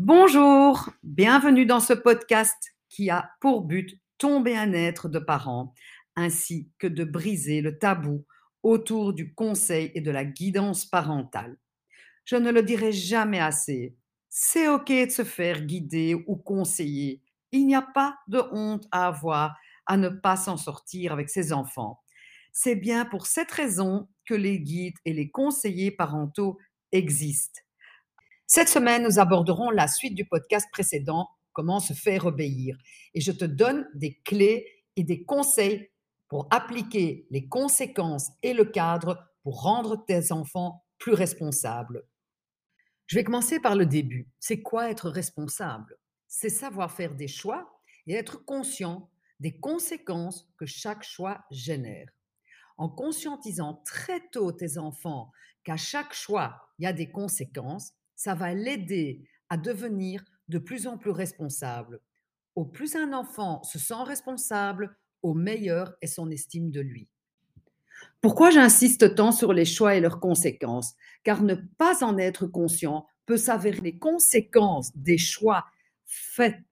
Bonjour, bienvenue dans ce podcast qui a pour but ton bien-être de parents ainsi que de briser le tabou autour du conseil et de la guidance parentale. Je ne le dirai jamais assez, c'est OK de se faire guider ou conseiller. Il n'y a pas de honte à avoir à ne pas s'en sortir avec ses enfants. C'est bien pour cette raison que les guides et les conseillers parentaux existent. Cette semaine, nous aborderons la suite du podcast précédent, Comment se faire obéir. Et je te donne des clés et des conseils pour appliquer les conséquences et le cadre pour rendre tes enfants plus responsables. Je vais commencer par le début. C'est quoi être responsable? C'est savoir faire des choix et être conscient des conséquences que chaque choix génère. En conscientisant très tôt tes enfants qu'à chaque choix, il y a des conséquences, ça va l'aider à devenir de plus en plus responsable. Au plus un enfant se sent responsable, au meilleur est son estime de lui. Pourquoi j'insiste tant sur les choix et leurs conséquences? Car ne pas en être conscient peut s'avérer les conséquences des choix faits,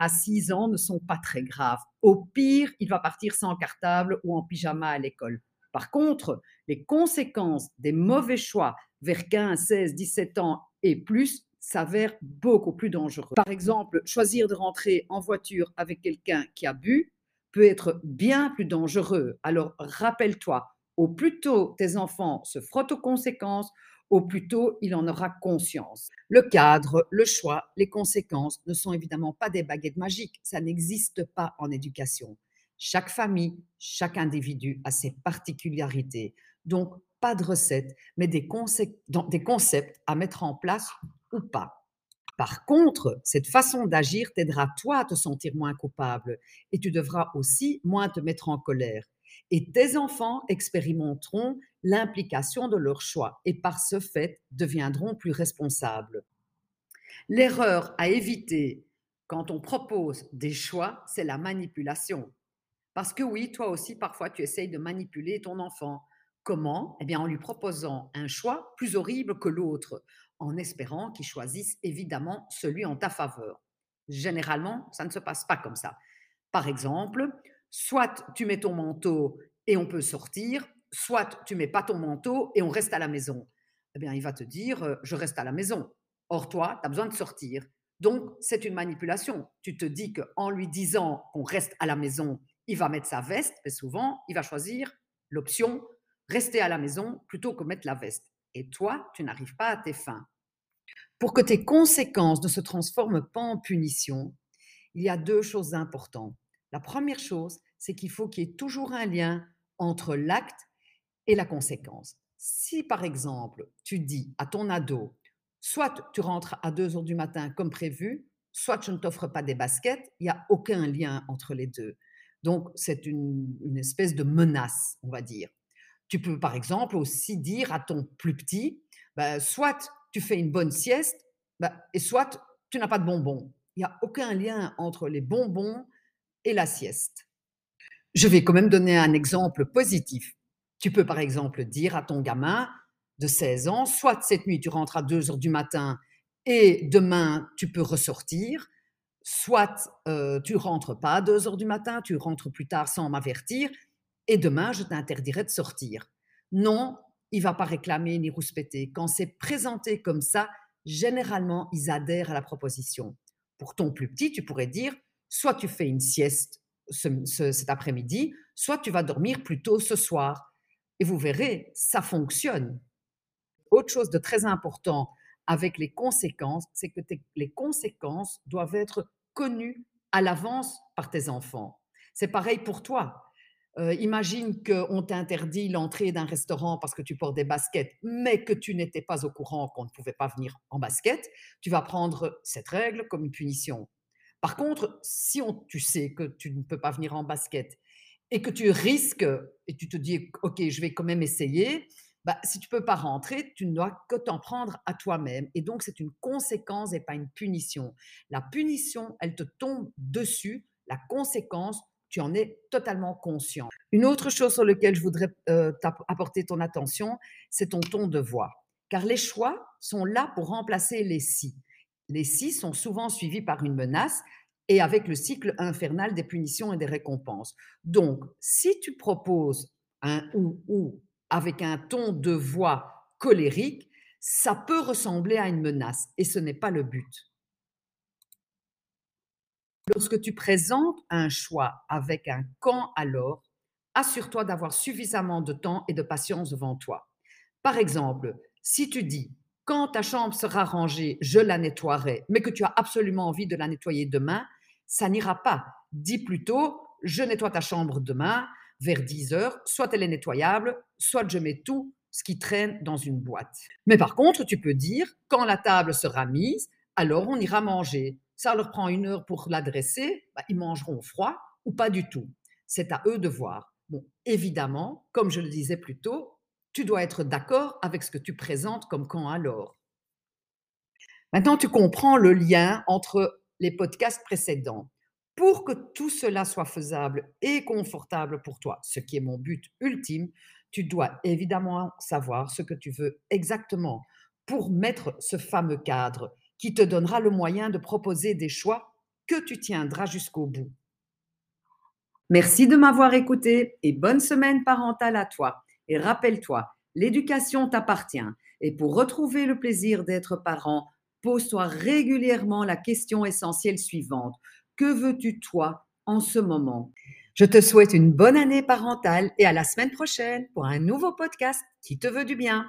à 6 ans ne sont pas très graves. Au pire, il va partir sans cartable ou en pyjama à l'école. Par contre, les conséquences des mauvais choix vers 15, 16, 17 ans et plus s'avère beaucoup plus dangereux. Par exemple, choisir de rentrer en voiture avec quelqu'un qui a bu peut être bien plus dangereux. Alors rappelle-toi, au plus tôt tes enfants se frottent aux conséquences, au plus tôt il en aura conscience. Le cadre, le choix, les conséquences ne sont évidemment pas des baguettes magiques, ça n'existe pas en éducation. Chaque famille, chaque individu a ses particularités. Donc, pas de recette, mais des, concepts à mettre en place ou pas. Par contre, cette façon d'agir t'aidera toi à te sentir moins coupable et tu devras aussi moins te mettre en colère. Et tes enfants expérimenteront l'implication de leur choix et par ce fait deviendront plus responsables. L'erreur à éviter quand on propose des choix, c'est la manipulation. Parce que oui, toi aussi, parfois, tu essayes de manipuler ton enfant Comment? Eh bien, en lui proposant un choix plus horrible que l'autre, en espérant qu'il choisisse évidemment celui en ta faveur. Généralement, ça ne se passe pas comme ça. Par exemple, soit tu mets ton manteau et on peut sortir, soit tu mets pas ton manteau et on reste à la maison. Eh bien, il va te dire, euh, je reste à la maison. Or, toi, tu as besoin de sortir. Donc, c'est une manipulation. Tu te dis qu'en lui disant qu'on reste à la maison, il va mettre sa veste, mais souvent, il va choisir l'option rester à la maison plutôt que mettre la veste. Et toi, tu n'arrives pas à tes fins. Pour que tes conséquences ne se transforment pas en punition, il y a deux choses importantes. La première chose, c'est qu'il faut qu'il y ait toujours un lien entre l'acte et la conséquence. Si par exemple, tu dis à ton ado, soit tu rentres à 2 heures du matin comme prévu, soit je ne t'offre pas des baskets, il n'y a aucun lien entre les deux. Donc, c'est une, une espèce de menace, on va dire. Tu peux par exemple aussi dire à ton plus petit, bah, soit tu fais une bonne sieste, bah, et soit tu n'as pas de bonbons. Il n'y a aucun lien entre les bonbons et la sieste. Je vais quand même donner un exemple positif. Tu peux par exemple dire à ton gamin de 16 ans, soit cette nuit tu rentres à 2 heures du matin et demain tu peux ressortir, soit euh, tu rentres pas à 2 heures du matin, tu rentres plus tard sans m'avertir, et demain, je t'interdirai de sortir. Non, il va pas réclamer ni rouspéter. Quand c'est présenté comme ça, généralement, ils adhèrent à la proposition. Pour ton plus petit, tu pourrais dire, soit tu fais une sieste cet après-midi, soit tu vas dormir plus tôt ce soir. Et vous verrez, ça fonctionne. Autre chose de très important avec les conséquences, c'est que les conséquences doivent être connues à l'avance par tes enfants. C'est pareil pour toi. Euh, imagine qu'on t'interdit l'entrée d'un restaurant parce que tu portes des baskets, mais que tu n'étais pas au courant qu'on ne pouvait pas venir en basket. Tu vas prendre cette règle comme une punition. Par contre, si tu sais que tu ne peux pas venir en basket et que tu risques et tu te dis, OK, je vais quand même essayer, bah, si tu ne peux pas rentrer, tu ne dois que t'en prendre à toi-même. Et donc, c'est une conséquence et pas une punition. La punition, elle te tombe dessus. La conséquence, tu en es totalement conscient. Une autre chose sur laquelle je voudrais euh, apporter ton attention, c'est ton ton de voix. Car les choix sont là pour remplacer les si. Les si sont souvent suivis par une menace et avec le cycle infernal des punitions et des récompenses. Donc, si tu proposes un ou ou avec un ton de voix colérique, ça peut ressembler à une menace et ce n'est pas le but. Lorsque tu présentes un choix avec un quand alors, assure-toi d'avoir suffisamment de temps et de patience devant toi. Par exemple, si tu dis quand ta chambre sera rangée, je la nettoierai, mais que tu as absolument envie de la nettoyer demain, ça n'ira pas. Dis plutôt je nettoie ta chambre demain vers 10 heures, soit elle est nettoyable, soit je mets tout ce qui traîne dans une boîte. Mais par contre, tu peux dire quand la table sera mise, alors on ira manger ça leur prend une heure pour l'adresser, bah, ils mangeront froid ou pas du tout. C'est à eux de voir. Bon, évidemment, comme je le disais plus tôt, tu dois être d'accord avec ce que tu présentes comme quand alors. Maintenant, tu comprends le lien entre les podcasts précédents. Pour que tout cela soit faisable et confortable pour toi, ce qui est mon but ultime, tu dois évidemment savoir ce que tu veux exactement pour mettre ce fameux cadre qui te donnera le moyen de proposer des choix que tu tiendras jusqu'au bout. Merci de m'avoir écouté et bonne semaine parentale à toi. Et rappelle-toi, l'éducation t'appartient. Et pour retrouver le plaisir d'être parent, pose-toi régulièrement la question essentielle suivante. Que veux-tu toi en ce moment? Je te souhaite une bonne année parentale et à la semaine prochaine pour un nouveau podcast qui te veut du bien.